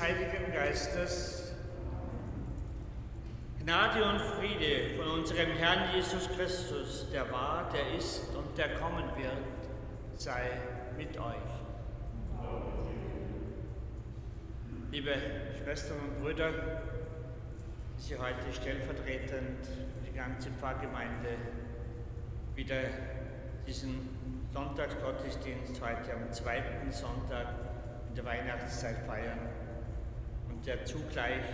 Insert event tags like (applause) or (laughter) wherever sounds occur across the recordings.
Heiligen Geistes. Gnade und Friede von unserem Herrn Jesus Christus, der war, der ist und der kommen wird, sei mit euch. Liebe Schwestern und Brüder, die Sie heute stellvertretend für die ganze Pfarrgemeinde wieder diesen Sonntagsgottesdienst heute am zweiten Sonntag in der Weihnachtszeit feiern der zugleich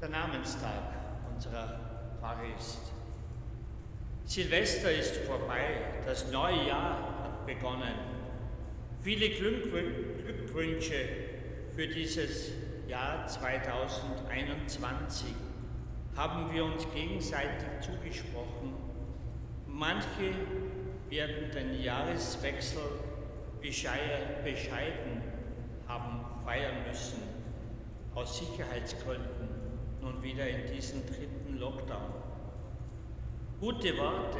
der Namenstag unserer Pfarre ist. Silvester ist vorbei, das neue Jahr hat begonnen. Viele Glückwünsche für dieses Jahr 2021 haben wir uns gegenseitig zugesprochen. Manche werden den Jahreswechsel bescheiden haben feiern müssen, aus Sicherheitsgründen nun wieder in diesen dritten Lockdown. Gute Worte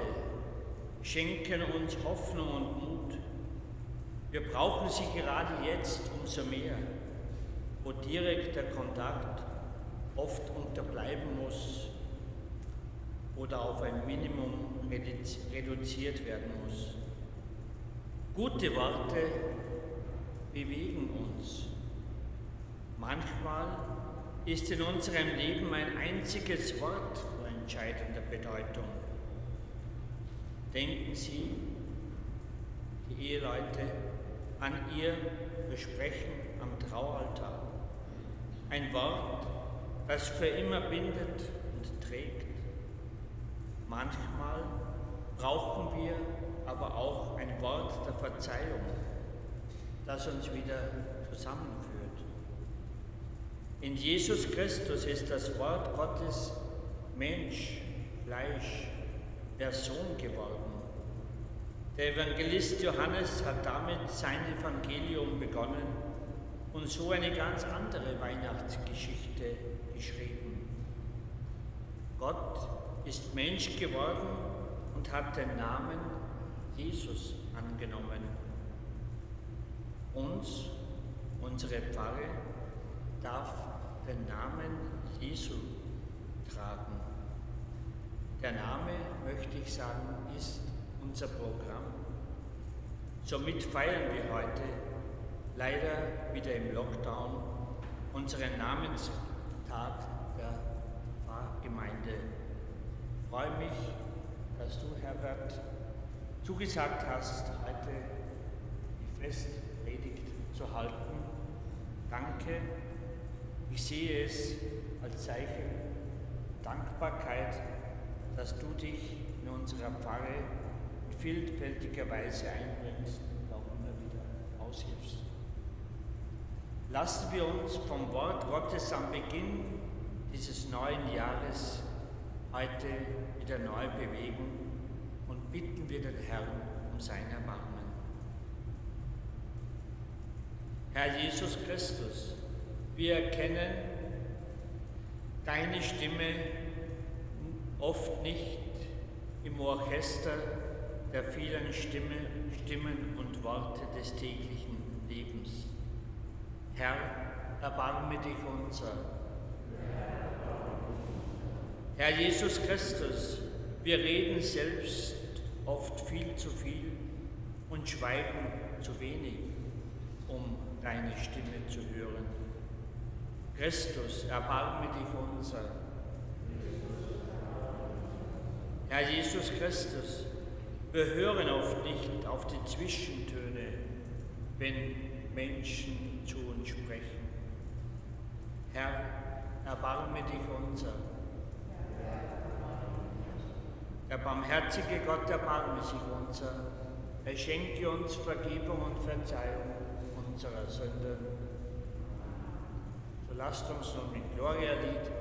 schenken uns Hoffnung und Mut. Wir brauchen sie gerade jetzt umso mehr, wo direkt der Kontakt oft unterbleiben muss oder auf ein Minimum reduziert werden muss. Gute Worte bewegen uns. Manchmal ist in unserem Leben ein einziges Wort von entscheidender Bedeutung. Denken Sie, die Eheleute, an Ihr Versprechen am Traualtar. Ein Wort, das für immer bindet und trägt. Manchmal brauchen wir aber auch ein Wort der Verzeihung, das uns wieder zusammenführt. In Jesus Christus ist das Wort Gottes Mensch, Fleisch, Person geworden. Der Evangelist Johannes hat damit sein Evangelium begonnen und so eine ganz andere Weihnachtsgeschichte geschrieben. Gott ist Mensch geworden und hat den Namen Jesus angenommen. Uns, unsere Pfarre, darf den Namen Jesu tragen. Der Name, möchte ich sagen, ist unser Programm. Somit feiern wir heute, leider wieder im Lockdown, unseren Namenstag der Pfarrgemeinde. Ich freue mich, dass du, Herbert, zugesagt hast, heute die Festpredigt zu halten. Danke. Ich sehe es als Zeichen Dankbarkeit, dass du dich in unserer Pfarre in vielfältiger Weise einbringst und auch immer wieder aushilfst. Lassen wir uns vom Wort Gottes am Beginn dieses neuen Jahres heute wieder neu bewegen und bitten wir den Herrn um sein Erbarmen. Herr Jesus Christus, wir erkennen deine Stimme oft nicht im Orchester der vielen Stimme, Stimmen und Worte des täglichen Lebens. Herr, erbarme dich unser. Herr Jesus Christus, wir reden selbst oft viel zu viel und schweigen zu wenig, um deine Stimme zu hören. Christus, erbarme dich unser. Herr Jesus Christus, wir hören oft nicht auf die Zwischentöne, wenn Menschen zu uns sprechen. Herr, erbarme dich unser. Der barmherzige Gott erbarme sich unser. Er schenke uns Vergebung und Verzeihung unserer Sünden lasst uns nun mit Gloria-Lied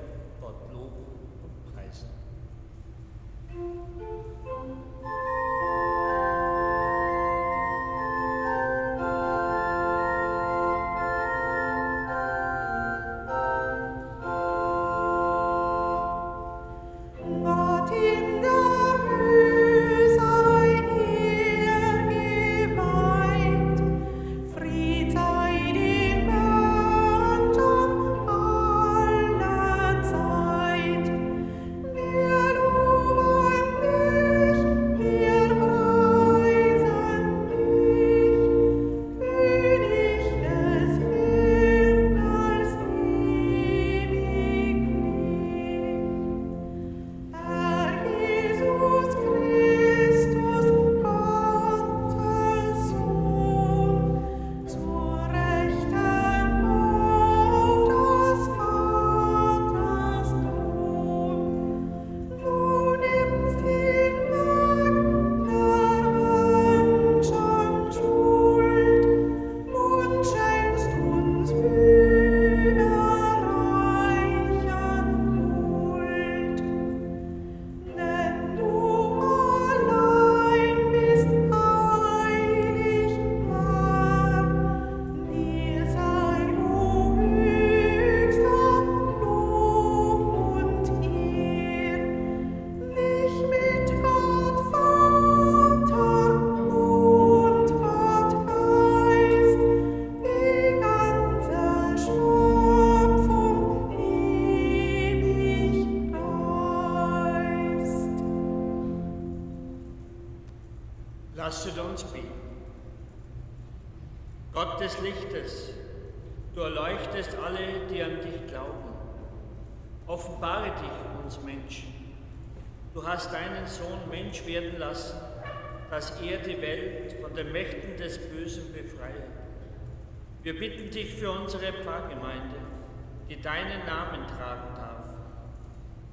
Mensch werden lassen, dass er die Welt von den Mächten des Bösen befreie. Wir bitten dich für unsere Pfarrgemeinde, die deinen Namen tragen darf.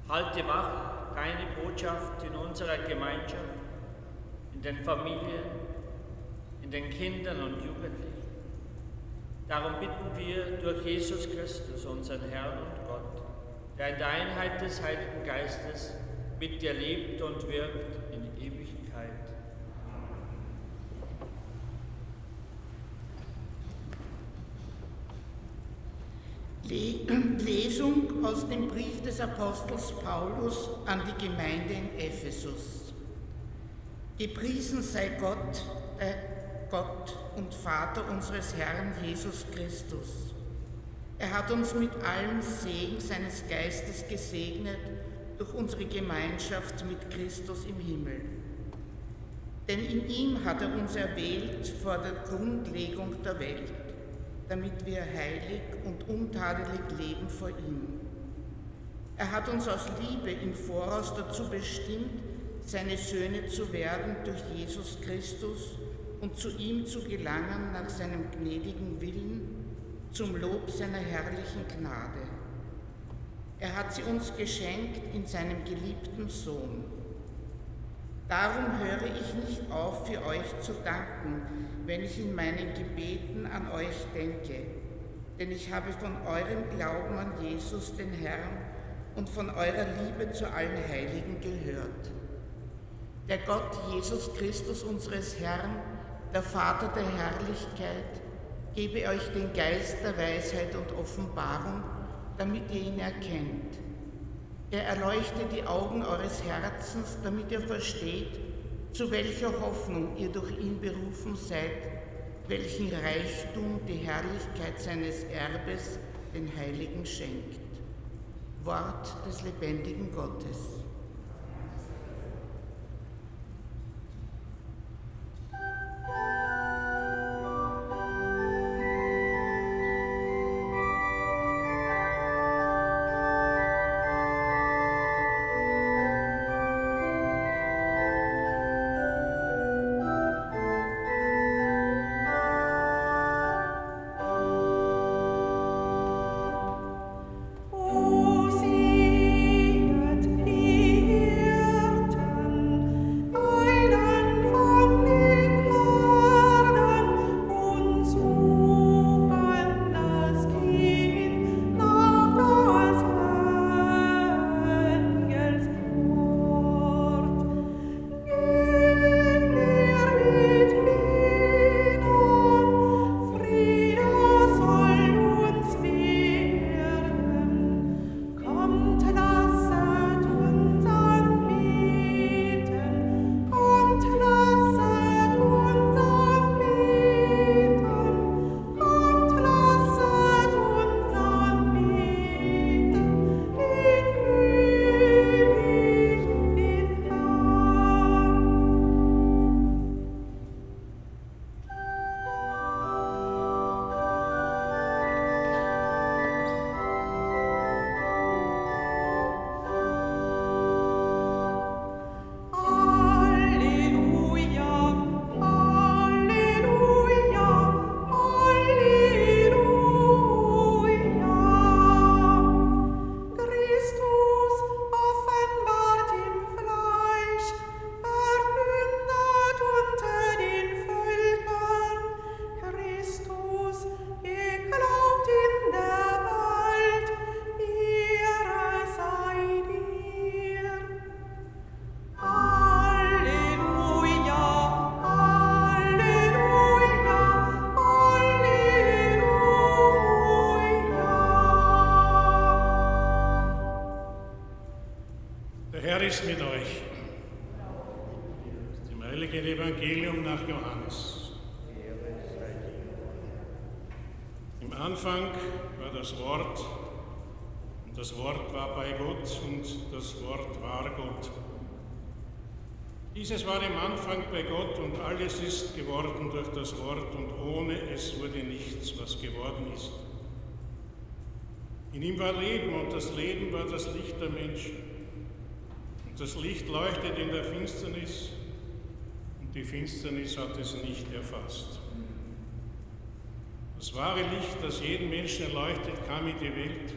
Halte wach deine Botschaft in unserer Gemeinschaft, in den Familien, in den Kindern und Jugendlichen. Darum bitten wir durch Jesus Christus, unseren Herrn und Gott, der in der Einheit des Heiligen Geistes mit dir lebt und wirkt in Ewigkeit. (clears throat) Lesung aus dem Brief des Apostels Paulus an die Gemeinde in Ephesus. Gepriesen sei Gott, der Gott und Vater unseres Herrn Jesus Christus. Er hat uns mit allem Segen seines Geistes gesegnet durch unsere Gemeinschaft mit Christus im Himmel. Denn in ihm hat er uns erwählt vor der Grundlegung der Welt, damit wir heilig und untadelig leben vor ihm. Er hat uns aus Liebe im Voraus dazu bestimmt, seine Söhne zu werden durch Jesus Christus und zu ihm zu gelangen nach seinem gnädigen Willen zum Lob seiner herrlichen Gnade. Er hat sie uns geschenkt in seinem geliebten Sohn. Darum höre ich nicht auf, für euch zu danken, wenn ich in meinen Gebeten an euch denke, denn ich habe von eurem Glauben an Jesus, den Herrn, und von eurer Liebe zu allen Heiligen gehört. Der Gott Jesus Christus, unseres Herrn, der Vater der Herrlichkeit, gebe euch den Geist der Weisheit und Offenbarung, damit ihr ihn erkennt. Er erleuchte die Augen eures Herzens, damit ihr versteht, zu welcher Hoffnung ihr durch ihn berufen seid, welchen Reichtum die Herrlichkeit seines Erbes den Heiligen schenkt. Wort des lebendigen Gottes. ist mit euch. Im heiligen Evangelium nach Johannes. Im Anfang war das Wort, und das Wort war bei Gott, und das Wort war Gott. Dieses war im Anfang bei Gott, und alles ist geworden durch das Wort, und ohne es wurde nichts, was geworden ist. In ihm war Leben, und das Leben war das Licht der Menschen. Das Licht leuchtet in der Finsternis und die Finsternis hat es nicht erfasst. Das wahre Licht, das jeden Menschen erleuchtet, kam in die Welt.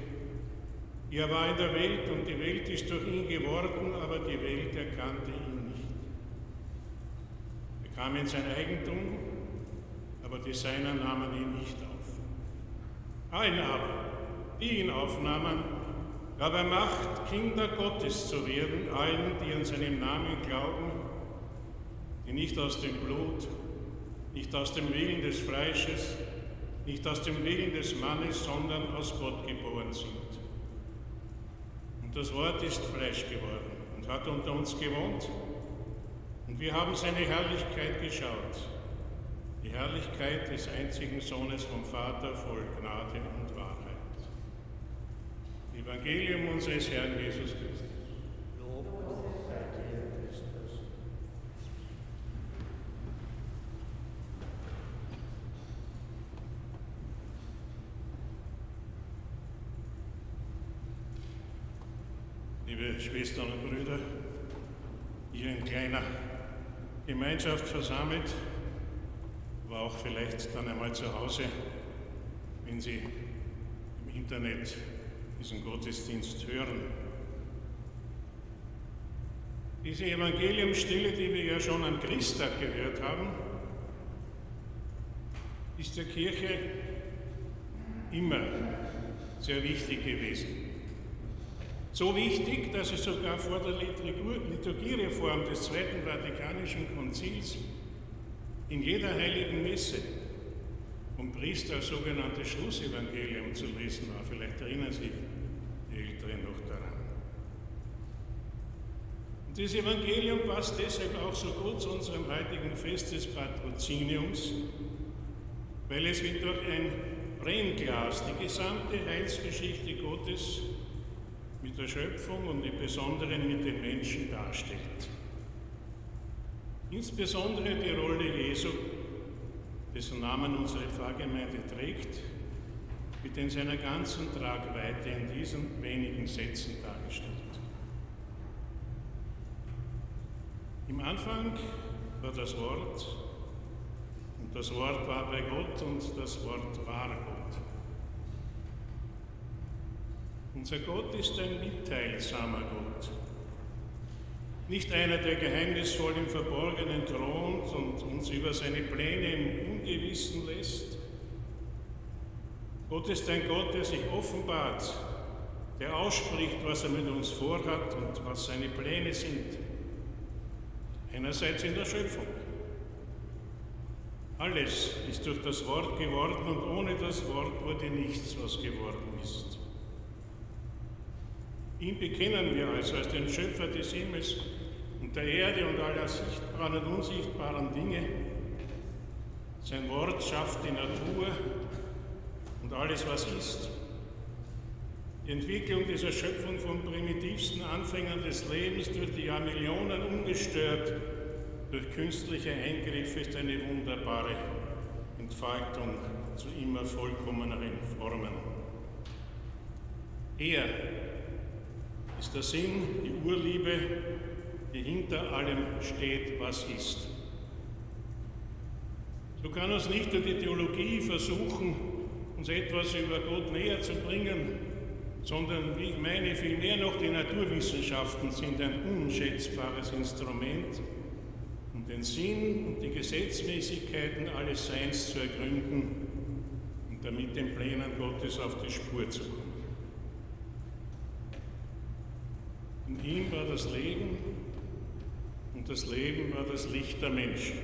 Er war in der Welt und die Welt ist durch ihn geworden, aber die Welt erkannte ihn nicht. Er kam in sein Eigentum, aber die Seiner nahmen ihn nicht auf. Allen aber, die ihn aufnahmen, gab er Macht, Kinder Gottes zu werden, allen, die an seinem Namen glauben, die nicht aus dem Blut, nicht aus dem Willen des Fleisches, nicht aus dem Willen des Mannes, sondern aus Gott geboren sind. Und das Wort ist Fleisch geworden und hat unter uns gewohnt, und wir haben seine Herrlichkeit geschaut, die Herrlichkeit des einzigen Sohnes vom Vater voll Gnade und. Evangelium unseres Herrn Jesus Christus. Liebe Schwestern und Brüder, hier in kleiner Gemeinschaft versammelt, aber auch vielleicht dann einmal zu Hause, wenn Sie im Internet diesen Gottesdienst hören. Diese Evangeliumstelle, die wir ja schon am Christtag gehört haben, ist der Kirche immer sehr wichtig gewesen. So wichtig, dass es sogar vor der Liturgiereform des Zweiten Vatikanischen Konzils in jeder heiligen Messe vom Priester das sogenannte Schlussevangelium zu lesen war. Vielleicht erinnern sich die Älteren noch daran. Dieses Evangelium passt deshalb auch so gut zu unserem heutigen Fest des Patroziniums, weil es wie durch ein Brennglas die gesamte Heilsgeschichte Gottes mit der Schöpfung und im Besonderen mit den Menschen darstellt. Insbesondere die Rolle Jesu, dessen Namen unsere Pfarrgemeinde trägt, wird in seiner ganzen Tragweite in diesen wenigen Sätzen dargestellt. Im Anfang war das Wort und das Wort war bei Gott und das Wort war Gott. Unser Gott ist ein mitteilsamer Gott. Nicht einer, der geheimnisvoll im Verborgenen thront und uns über seine Pläne im Ungewissen lässt. Gott ist ein Gott, der sich offenbart, der ausspricht, was er mit uns vorhat und was seine Pläne sind. Einerseits in der Schöpfung. Alles ist durch das Wort geworden und ohne das Wort wurde nichts, was geworden ist. Ihn bekennen wir also als den Schöpfer des Himmels und der Erde und aller sichtbaren und unsichtbaren Dinge. Sein Wort schafft die Natur und alles, was ist. Die Entwicklung dieser Schöpfung von primitivsten Anfängern des Lebens durch die Jahrmillionen ungestört durch künstliche Eingriffe ist eine wunderbare Entfaltung zu immer vollkommeneren Formen. Er ist der Sinn, die Urliebe, die hinter allem steht, was ist. So kann uns nicht nur die Theologie versuchen, uns etwas über Gott näher zu bringen, sondern, wie ich meine, vielmehr noch die Naturwissenschaften sind ein unschätzbares Instrument, um den Sinn und die Gesetzmäßigkeiten alles Seins zu ergründen und damit den Plänen Gottes auf die Spur zu kommen. In ihm war das Leben und das Leben war das Licht der Menschen.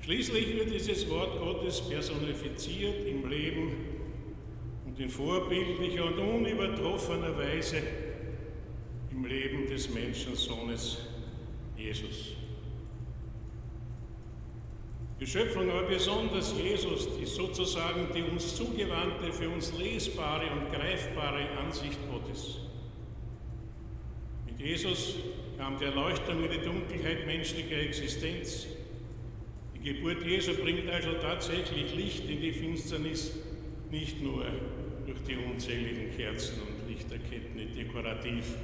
Schließlich wird dieses Wort Gottes personifiziert im Leben und in vorbildlicher und unübertroffener Weise im Leben des Menschensohnes Jesus. Die Schöpfung, aber besonders Jesus, ist sozusagen die uns zugewandte, für uns lesbare und greifbare Ansicht Gottes. Jesus kam die Erleuchtung in die Dunkelheit menschlicher Existenz. Die Geburt Jesu bringt also tatsächlich Licht in die Finsternis, nicht nur durch die unzähligen Kerzen und Lichterketten, dekorativ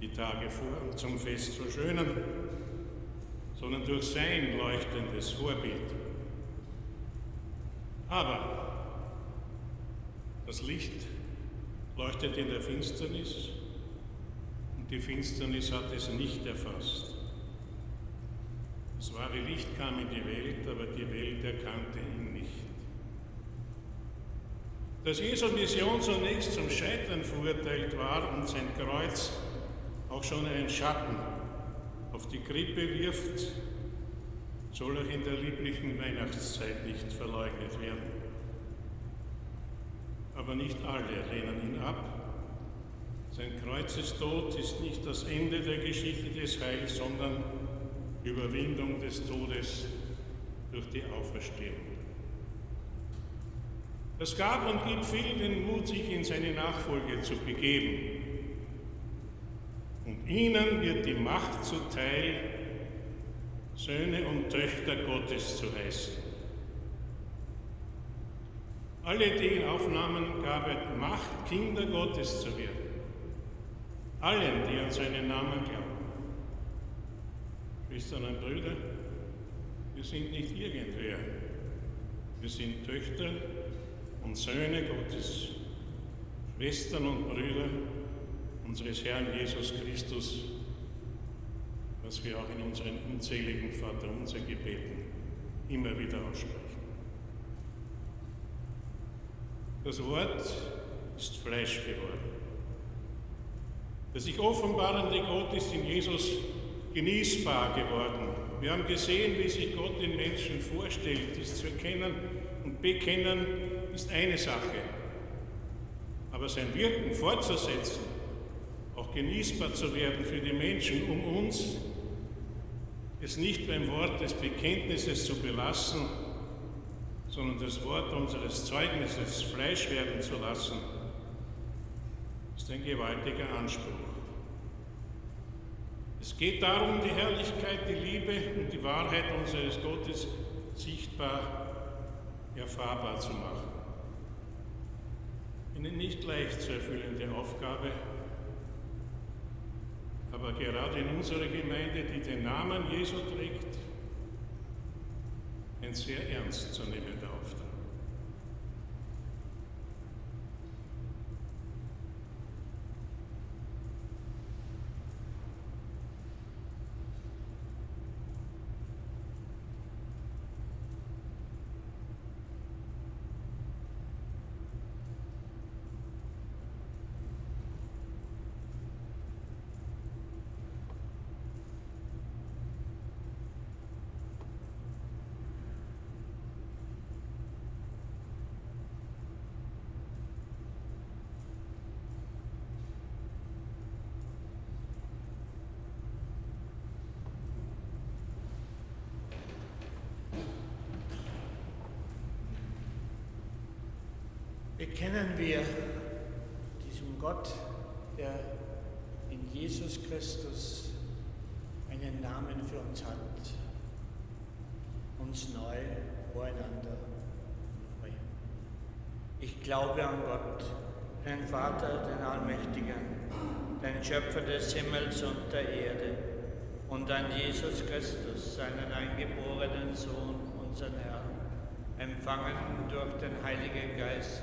die Tage vor und zum Fest verschönern, sondern durch sein leuchtendes Vorbild. Aber das Licht leuchtet in der Finsternis und die Finsternis hat es nicht erfasst. Das wahre Licht kam in die Welt, aber die Welt erkannte ihn nicht. Dass Jesu Mission zunächst zum Scheitern verurteilt war und sein Kreuz auch schon einen Schatten auf die Krippe wirft, soll auch in der lieblichen Weihnachtszeit nicht verleugnet werden. Aber nicht alle lehnen ihn ab. Sein Kreuzestod ist nicht das Ende der Geschichte des Heils, sondern Überwindung des Todes durch die Auferstehung. Es gab und gibt viel den Mut, sich in seine Nachfolge zu begeben. Ihnen wird die Macht zuteil, Söhne und Töchter Gottes zu heißen. Alle, die ihn aufnahmen, gab er Macht, Kinder Gottes zu werden. Allen, die an seinen Namen glauben. Schwestern und Brüder, wir sind nicht irgendwer. Wir sind Töchter und Söhne Gottes, Schwestern und Brüder unseres Herrn Jesus Christus, was wir auch in unseren unzähligen Vater unser Gebeten immer wieder aussprechen. Das Wort ist Fleisch geworden. Der sich offenbarende Gott ist in Jesus genießbar geworden. Wir haben gesehen, wie sich Gott den Menschen vorstellt. Dies zu erkennen und bekennen ist eine Sache. Aber sein Wirken fortzusetzen, auch genießbar zu werden für die Menschen um uns, es nicht beim Wort des Bekenntnisses zu belassen, sondern das Wort unseres Zeugnisses Fleisch werden zu lassen, ist ein gewaltiger Anspruch. Es geht darum, die Herrlichkeit, die Liebe und die Wahrheit unseres Gottes sichtbar, erfahrbar zu machen. Eine nicht leicht zu erfüllende Aufgabe, aber gerade in unserer Gemeinde, die den Namen Jesu trägt, ein sehr ernst zu nehmender bekennen wir diesem Gott, der in Jesus Christus einen Namen für uns hat, uns neu voreinander. Ich glaube an Gott, den Vater, den Allmächtigen, den Schöpfer des Himmels und der Erde, und an Jesus Christus, seinen eingeborenen Sohn, unseren Herrn, empfangen durch den Heiligen Geist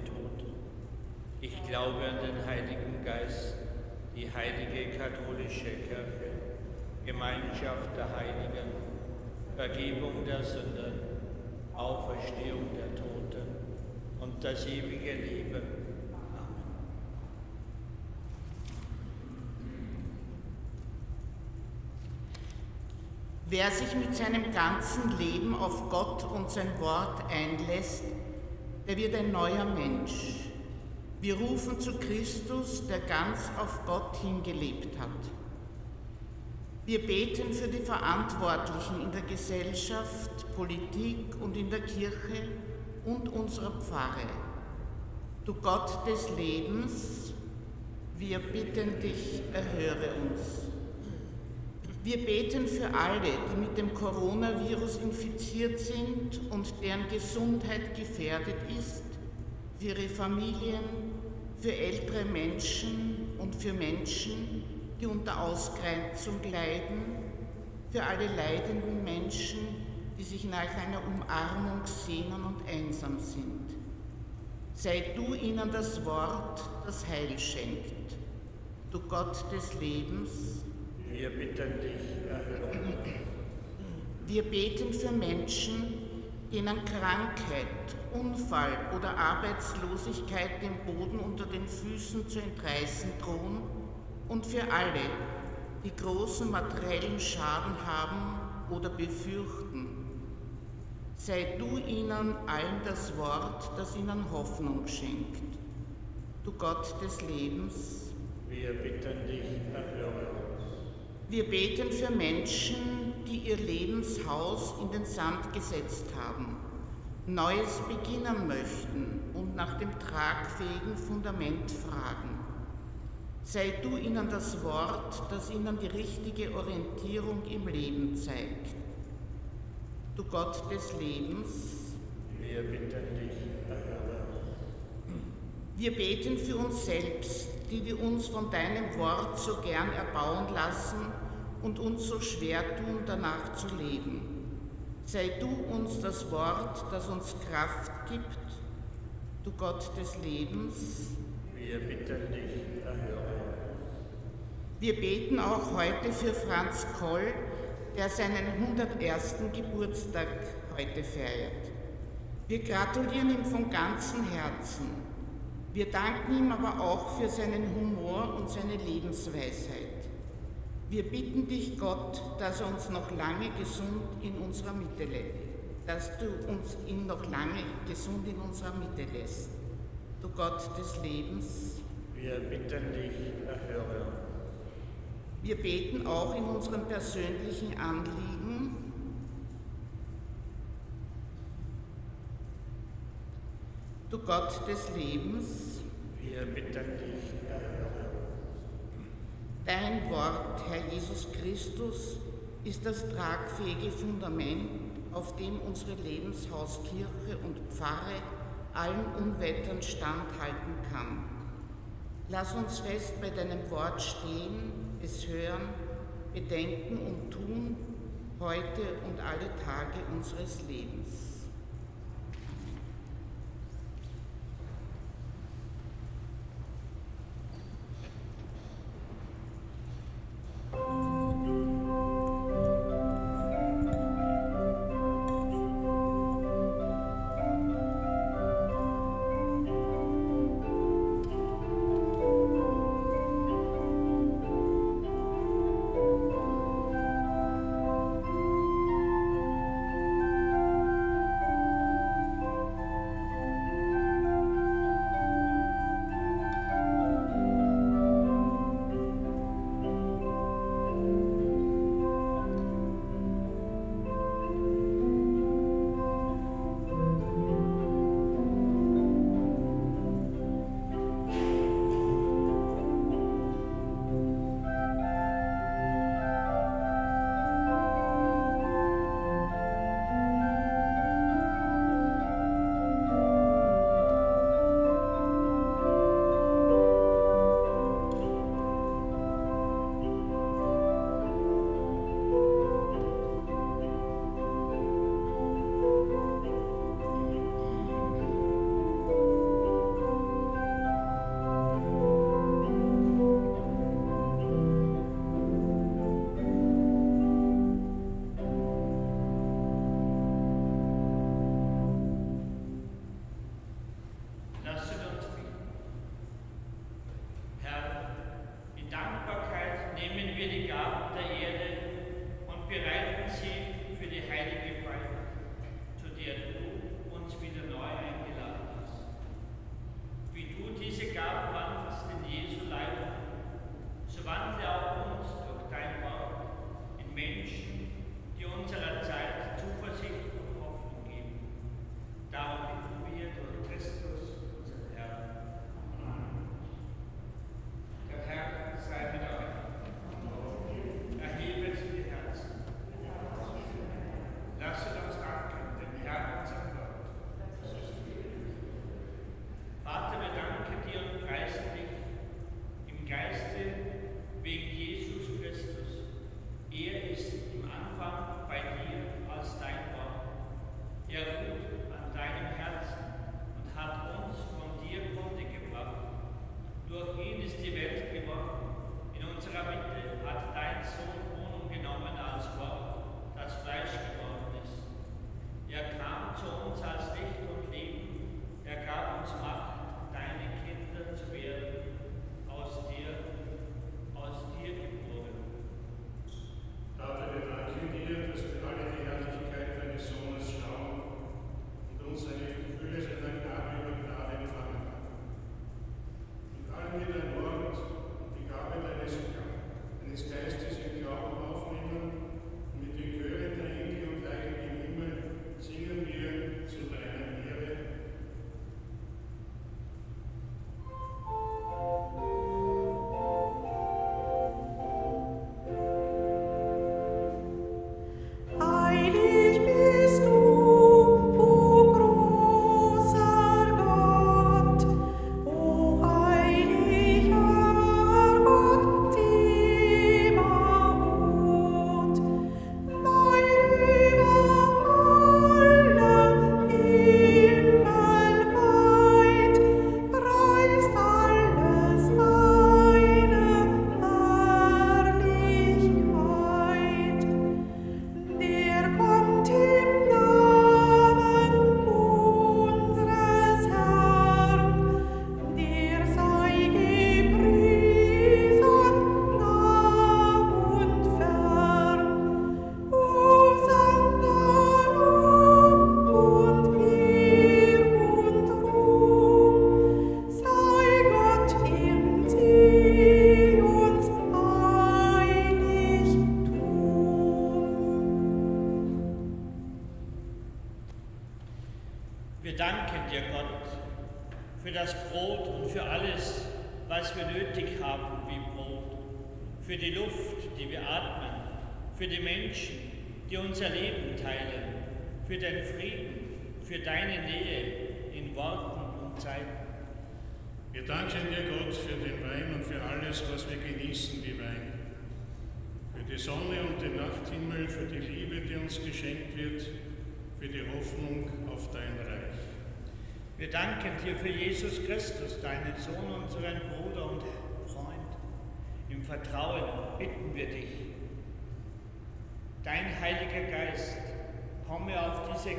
Ich glaube an den Heiligen Geist, die heilige katholische Kirche, Gemeinschaft der Heiligen, Vergebung der Sünden, Auferstehung der Toten und das ewige Leben. Amen. Wer sich mit seinem ganzen Leben auf Gott und sein Wort einlässt, der wird ein neuer Mensch. Wir rufen zu Christus, der ganz auf Gott hingelebt hat. Wir beten für die Verantwortlichen in der Gesellschaft, Politik und in der Kirche und unserer Pfarre. Du Gott des Lebens, wir bitten dich, erhöre uns. Wir beten für alle, die mit dem Coronavirus infiziert sind und deren Gesundheit gefährdet ist, für ihre Familien, für ältere Menschen und für Menschen, die unter Ausgrenzung leiden, für alle leidenden Menschen, die sich nach einer Umarmung sehnen und einsam sind. Sei du ihnen das Wort, das Heil schenkt. Du Gott des Lebens, wir bitten dich, erhöre. Wir beten für Menschen, denen Krankheit, Unfall oder Arbeitslosigkeit den Boden unter den Füßen zu entreißen drohen und für alle, die großen materiellen Schaden haben oder befürchten. Sei du ihnen allen das Wort, das ihnen Hoffnung schenkt. Du Gott des Lebens, wir bitten dich, erhöre wir beten für Menschen, die ihr Lebenshaus in den Sand gesetzt haben, Neues beginnen möchten und nach dem tragfähigen Fundament fragen. Sei du ihnen das Wort, das ihnen die richtige Orientierung im Leben zeigt. Du Gott des Lebens, wir bitten dich. Wir beten für uns selbst, die wir uns von deinem Wort so gern erbauen lassen und uns so schwer tun, danach zu leben. Sei du uns das Wort, das uns Kraft gibt, du Gott des Lebens. Wir bitten dich, erhöre. Wir beten auch heute für Franz Koll, der seinen 101. Geburtstag heute feiert. Wir gratulieren ihm von ganzem Herzen. Wir danken ihm aber auch für seinen Humor und seine Lebensweisheit. Wir bitten dich, Gott, dass er uns noch lange gesund in unserer Mitte lässt, dass du uns ihn noch lange gesund in unserer Mitte lässt. Du Gott des Lebens. Wir bitten dich, erhöre. Wir beten auch in unseren persönlichen Anliegen. Du Gott des Lebens. Wir bitten dich, Dein Wort, Herr Jesus Christus, ist das tragfähige Fundament, auf dem unsere Lebenshauskirche und Pfarre allen Unwettern standhalten kann. Lass uns fest bei deinem Wort stehen, es hören, bedenken und tun, heute und alle Tage unseres Lebens.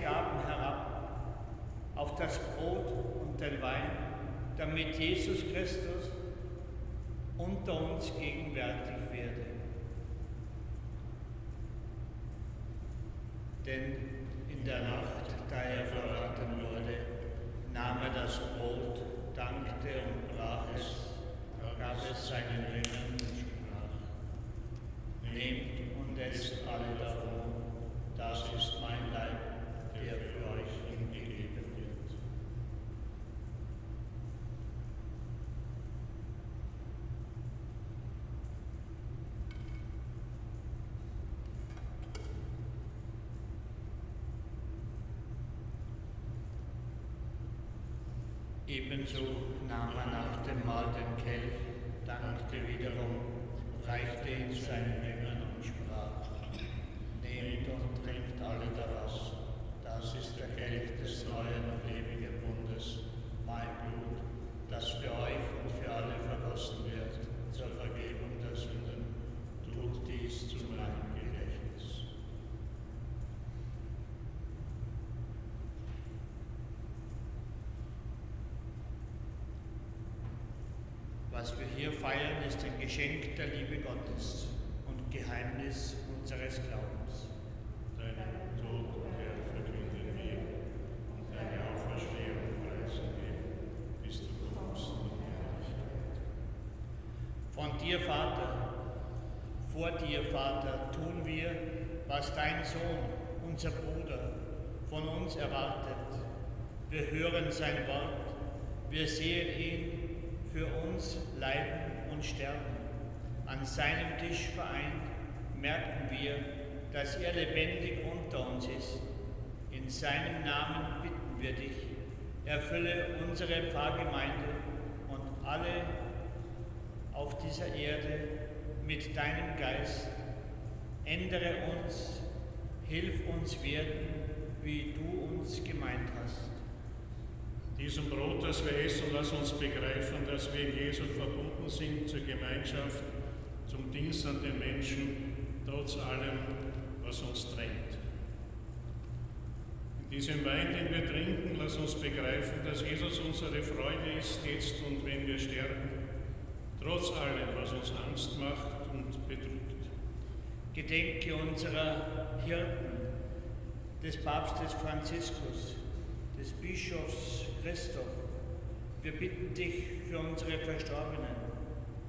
Gaben herab, auf das Brot und den Wein damit Jesus Christus unter uns gegenwärtig werde. Denn in der Nacht, da er verraten wurde, nahm er das Brot, dankte und brach es, gab es seinen Jüngern und sprach, nehmt und esst alle davon, das ist mein Leib, der für euch Ebenso nahm er nach dem Mahl den Kelch, dankte wiederum, reichte ihn seinen Jüngern und sprach, Nehmt und trinkt alle daraus, das ist der Kelch des neuen und ewigen Bundes, mein Blut, das für euch und für alle vergossen wird, zur Vergebung der Sünden. Tut dies zu meinem Was wir hier feiern, ist ein Geschenk der Liebe Gottes und Geheimnis unseres Glaubens. Deinen Tod, Herr, verkünden wir und deine Auferstehung preisen wir, bis du kommst in Herrlichkeit. Von dir, Vater, vor dir, Vater, tun wir, was dein Sohn, unser Bruder, von uns erwartet. Wir hören sein Wort, wir sehen ihn für uns leiden und sterben. An seinem Tisch vereint merken wir, dass er lebendig unter uns ist. In seinem Namen bitten wir dich, erfülle unsere Pfarrgemeinde und alle auf dieser Erde mit deinem Geist. Ändere uns, hilf uns werden, wie du uns gemeint hast diesem Brot, das wir essen, lass uns begreifen, dass wir in Jesus verbunden sind zur Gemeinschaft, zum Dienst an den Menschen, trotz allem, was uns trennt. In diesem Wein, den wir trinken, lass uns begreifen, dass Jesus unsere Freude ist, jetzt und wenn wir sterben, trotz allem, was uns Angst macht und bedrückt. Gedenke unserer Hirten, des Papstes Franziskus, des Bischofs Christoph, wir bitten dich für unsere Verstorbenen.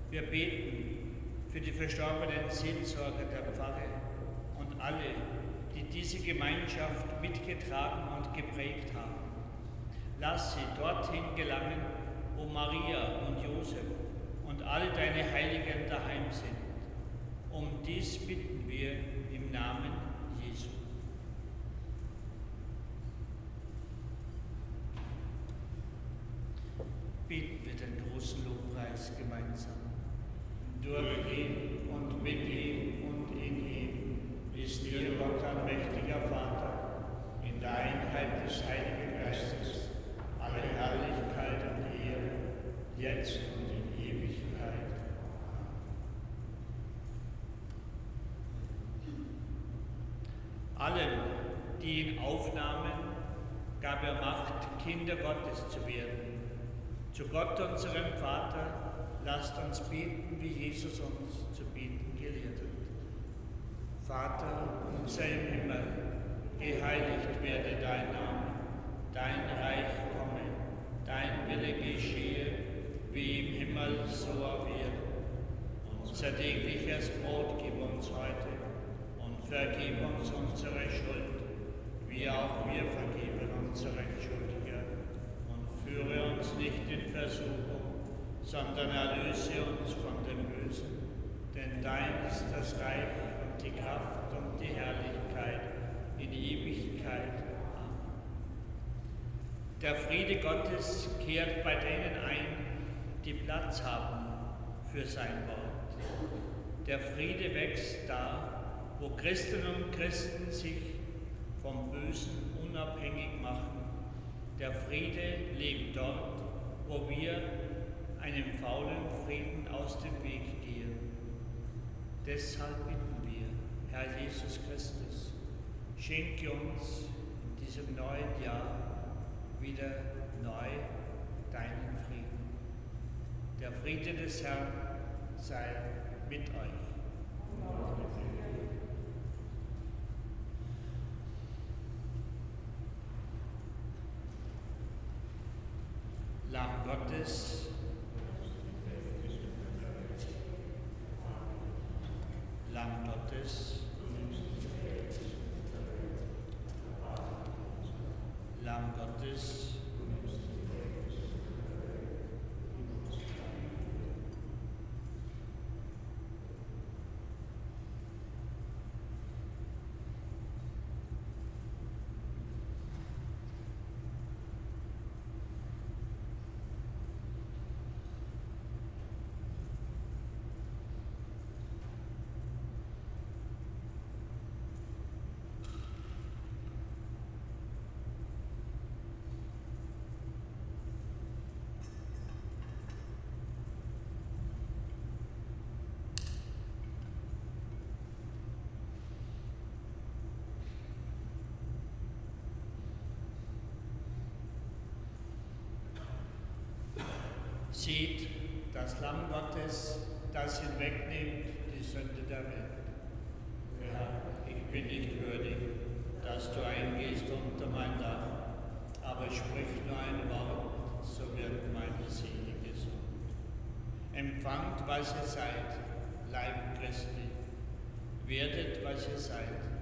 Wir beten für die verstorbenen Seelsorger der Pfarre und alle, die diese Gemeinschaft mitgetragen und geprägt haben. Lass sie dorthin gelangen, wo Maria und Josef und alle deine Heiligen daheim sind. Um dies bitten wir im Namen Jesu. Beten wir den großen Lobpreis gemeinsam. Durch ihn und mit ihm und in ihm ist dir Gott ein mächtiger Vater, in der Einheit des Heiligen Geistes, alle Herrlichkeit und Ehre, jetzt und in Ewigkeit. Allen, die ihn aufnahmen, gab er Macht, Kinder Gottes zu werden zu Gott, unserem Vater, lasst uns beten, wie Jesus uns zu beten gelehrt hat. Vater unser im Himmel, geheiligt werde dein Name, dein Reich komme, dein Wille geschehe, wie im Himmel so auf Erden. Unser tägliches Brot gib uns heute und vergib uns unsere Schuld, wie auch wir vergeben unseren Schuldigen Versuchung, sondern erlöse uns von dem Bösen. Denn dein ist das Reich und die Kraft und die Herrlichkeit in Ewigkeit. Amen. Der Friede Gottes kehrt bei denen ein, die Platz haben für sein Wort. Der Friede wächst da, wo Christinnen und Christen sich vom Bösen unabhängig machen. Der Friede lebt dort, wo wir einem faulen Frieden aus dem Weg gehen. Deshalb bitten wir, Herr Jesus Christus, schenke uns in diesem neuen Jahr wieder neu deinen Frieden. Der Friede des Herrn sei mit euch. Lamm Gottes, Lamm Gottes, Lamm Gottes, Sieht das Lamm Gottes, das hinwegnimmt die Sünde der Welt. Herr, ich bin nicht würdig, dass du eingehst unter mein Dach, aber sprich nur ein Wort, so wird meine Seele gesund. Empfangt, was ihr seid, Leib Christi. Werdet, was ihr seid,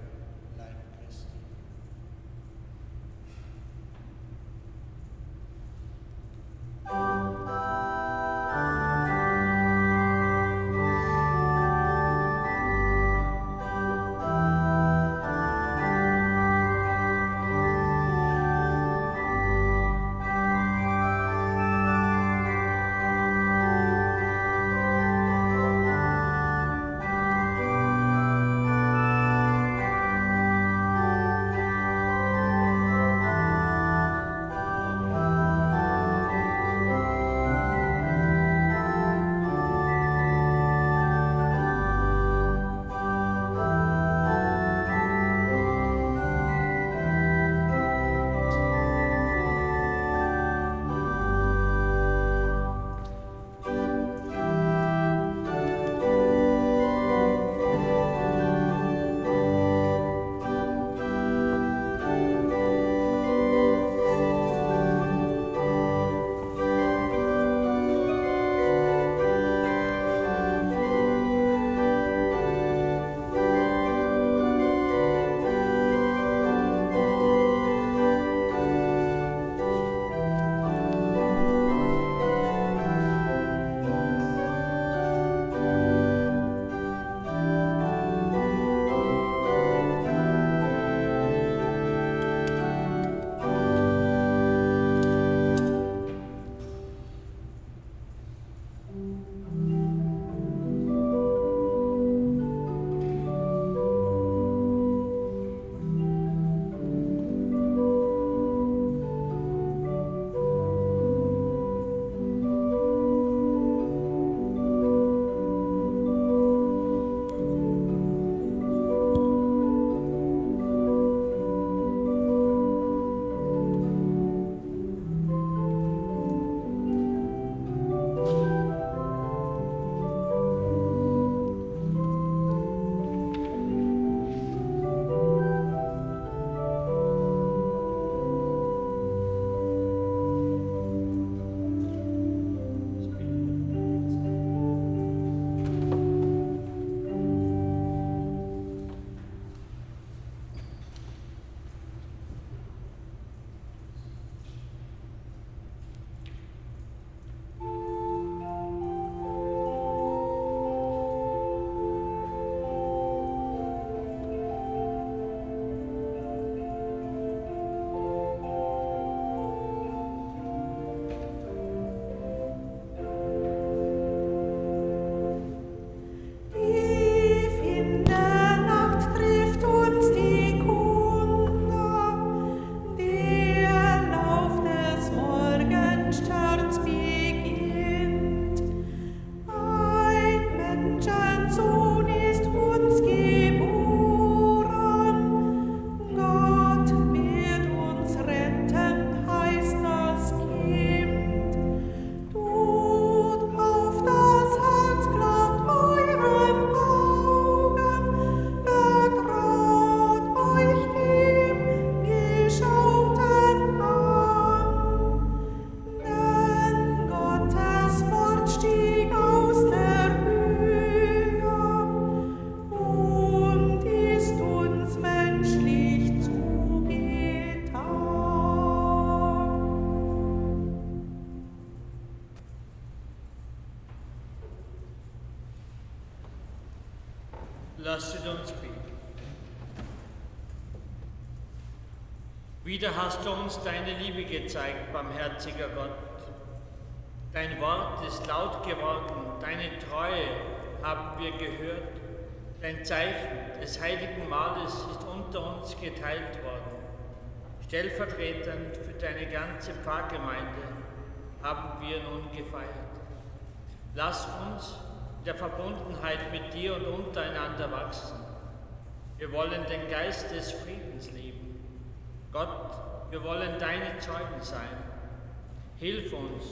Wieder hast du uns deine Liebe gezeigt, barmherziger Gott. Dein Wort ist laut geworden, deine Treue haben wir gehört. Dein Zeichen des heiligen Mahles ist unter uns geteilt worden. Stellvertretend für deine ganze Pfarrgemeinde haben wir nun gefeiert. Lass uns der Verbundenheit mit dir und untereinander wachsen. Wir wollen den Geist des Friedens leben. Gott, wir wollen deine Zeugen sein. Hilf uns,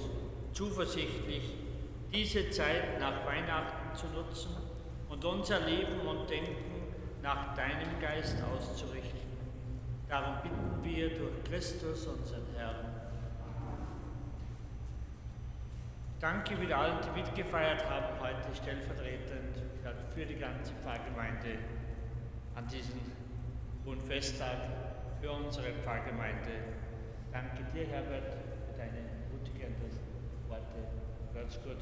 zuversichtlich diese Zeit nach Weihnachten zu nutzen und unser Leben und Denken nach deinem Geist auszurichten. Darum bitten wir durch Christus, unseren Herrn. Danke wieder allen, die mitgefeiert haben, heute stellvertretend für die ganze Pfarrgemeinde an diesem hohen Festtag für unsere Pfarrgemeinde. Danke dir, Herbert, für deine mutigenden Worte. Ganz gut.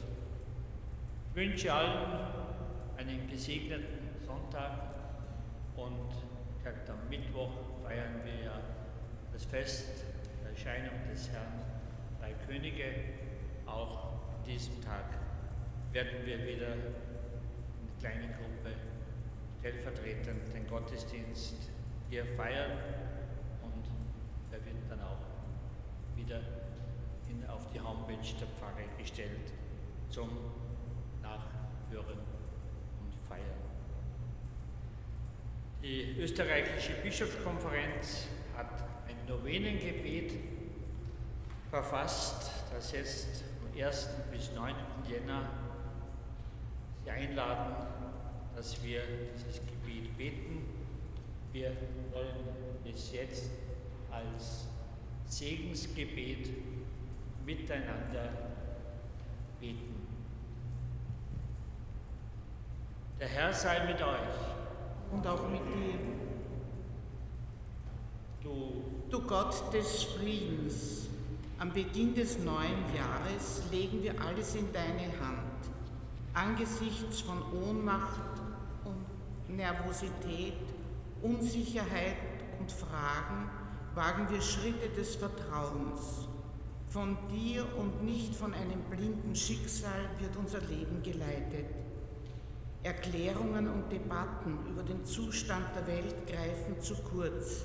Ich wünsche allen einen gesegneten Sonntag und am Mittwoch feiern wir ja das Fest der Erscheinung des Herrn, drei Könige, auch diesem Tag werden wir wieder in kleiner Gruppe stellvertretend den Gottesdienst hier feiern und er wird dann auch wieder in, auf die Homepage der Pfarre gestellt zum Nachhören und Feiern. Die österreichische Bischofskonferenz hat ein Novenengebet verfasst, das jetzt 1. bis 9. Jänner Sie einladen, dass wir dieses Gebet beten. Wir wollen es jetzt als Segensgebet miteinander beten. Der Herr sei mit euch. Und auch mit dir. Du, du Gott des Friedens am Beginn des neuen Jahres legen wir alles in deine Hand. Angesichts von Ohnmacht und Nervosität, Unsicherheit und Fragen wagen wir Schritte des Vertrauens. Von dir und nicht von einem blinden Schicksal wird unser Leben geleitet. Erklärungen und Debatten über den Zustand der Welt greifen zu kurz.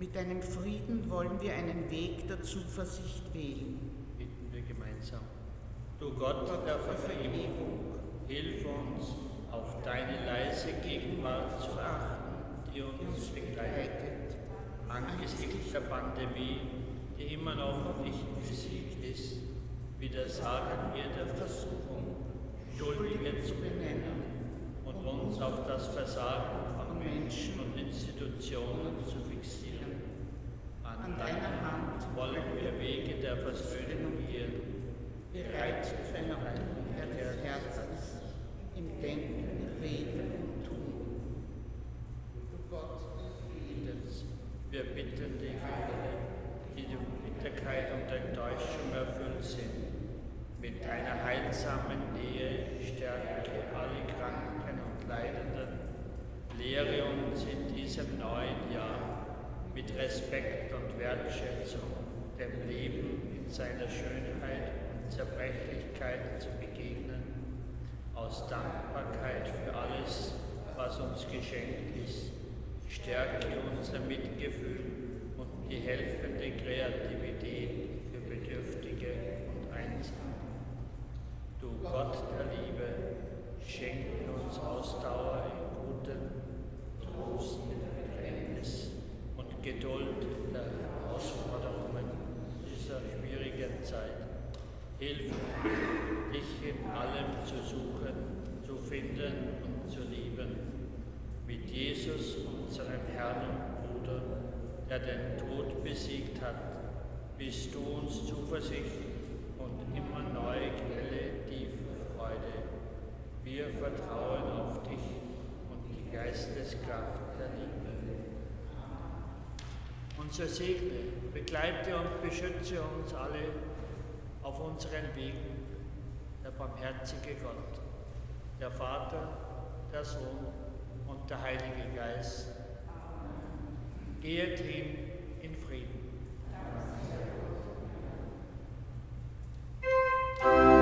Mit deinem Frieden wollen wir einen Weg der Zuversicht wählen. Bitten wir gemeinsam. Du Gott der Vergebung, hilf uns, auf deine leise Gegenwart zu achten, die uns begleitet. Angesichts der Pandemie, die immer noch nicht besiegt ist, widersagen wir der Versuchung, Schuldige zu benennen und uns auf das Versagen von Menschen und Institutionen zu fixieren. An deiner Hand wollen wir Wege der Versöhnung gehen, bereit für eine Umkehr des Herzens im Denken, Reden und Tun. Du Gott des Friedens, wir bitten dich, die durch Bitterkeit und Enttäuschung erfüllt sind, mit deiner heilsamen Nähe stärke alle Kranken und Leidenden, lehre uns in diesem neuen Jahr mit Respekt und Wertschätzung dem Leben in seiner Schönheit und Zerbrechlichkeit zu begegnen, aus Dankbarkeit für alles, was uns geschenkt ist. Stärke unser Mitgefühl und die helfende Kreativität für Bedürftige und Einsame. Du Gott der Liebe, schenke uns Ausdauer in guten Trost in Bedrängnis Geduld in der Herausforderungen dieser schwierigen Zeit. Hilf dich in allem zu suchen, zu finden und zu lieben. Mit Jesus, unserem Herrn und Bruder, der den Tod besiegt hat, bist du uns Zuversicht und immer neue Quelle tiefer Freude. Wir vertrauen auf dich und die Geisteskraft der Liebe so segne, begleite und beschütze uns alle auf unseren Wegen, der barmherzige Gott, der Vater, der Sohn der Heilige Geist. Geht hin in Frieden. Danke.